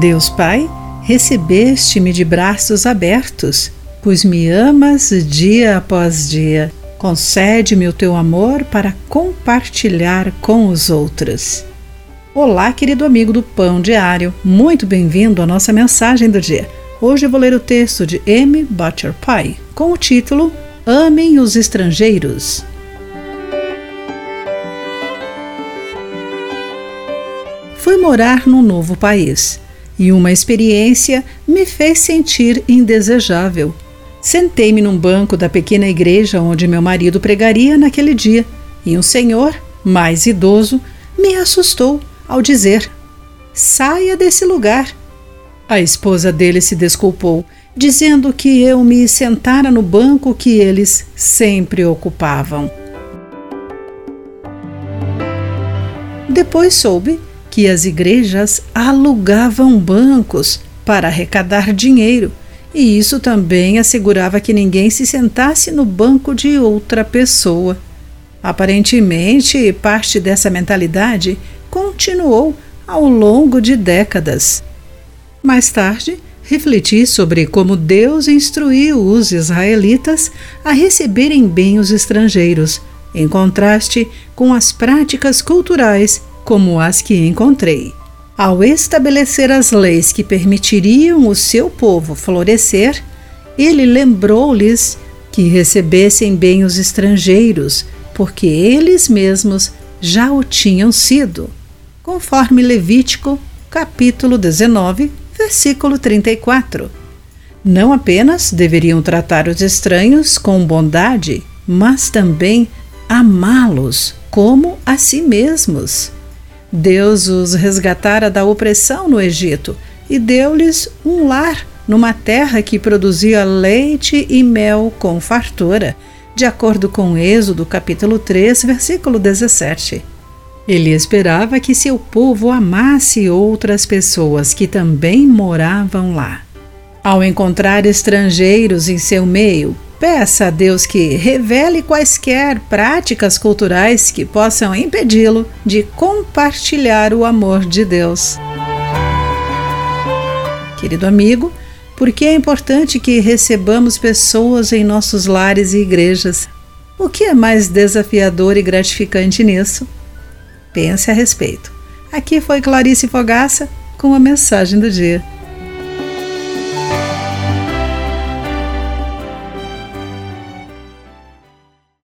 Deus Pai, recebeste-me de braços abertos, pois me amas dia após dia. Concede-me o teu amor para compartilhar com os outros. Olá, querido amigo do Pão Diário, muito bem-vindo à nossa mensagem do dia. Hoje vou ler o texto de M. Butcher Pie com o título Amem os Estrangeiros. Fui morar num novo país e uma experiência me fez sentir indesejável. Sentei-me num banco da pequena igreja onde meu marido pregaria naquele dia e um senhor, mais idoso, me assustou ao dizer: Saia desse lugar. A esposa dele se desculpou, dizendo que eu me sentara no banco que eles sempre ocupavam. Depois soube que as igrejas alugavam bancos para arrecadar dinheiro, e isso também assegurava que ninguém se sentasse no banco de outra pessoa. Aparentemente, parte dessa mentalidade continuou ao longo de décadas. Mais tarde, refleti sobre como Deus instruiu os israelitas a receberem bem os estrangeiros, em contraste com as práticas culturais como as que encontrei. Ao estabelecer as leis que permitiriam o seu povo florescer, ele lembrou-lhes que recebessem bem os estrangeiros, porque eles mesmos já o tinham sido, conforme Levítico, capítulo 19, versículo 34. Não apenas deveriam tratar os estranhos com bondade, mas também amá-los como a si mesmos. Deus os resgatara da opressão no Egito e deu-lhes um lar numa terra que produzia leite e mel com fartura, de acordo com Êxodo capítulo 3, versículo 17. Ele esperava que seu povo amasse outras pessoas que também moravam lá. Ao encontrar estrangeiros em seu meio, Peça a Deus que revele quaisquer práticas culturais que possam impedi-lo de compartilhar o amor de Deus. Querido amigo, por que é importante que recebamos pessoas em nossos lares e igrejas? O que é mais desafiador e gratificante nisso? Pense a respeito. Aqui foi Clarice Fogaça com a mensagem do dia.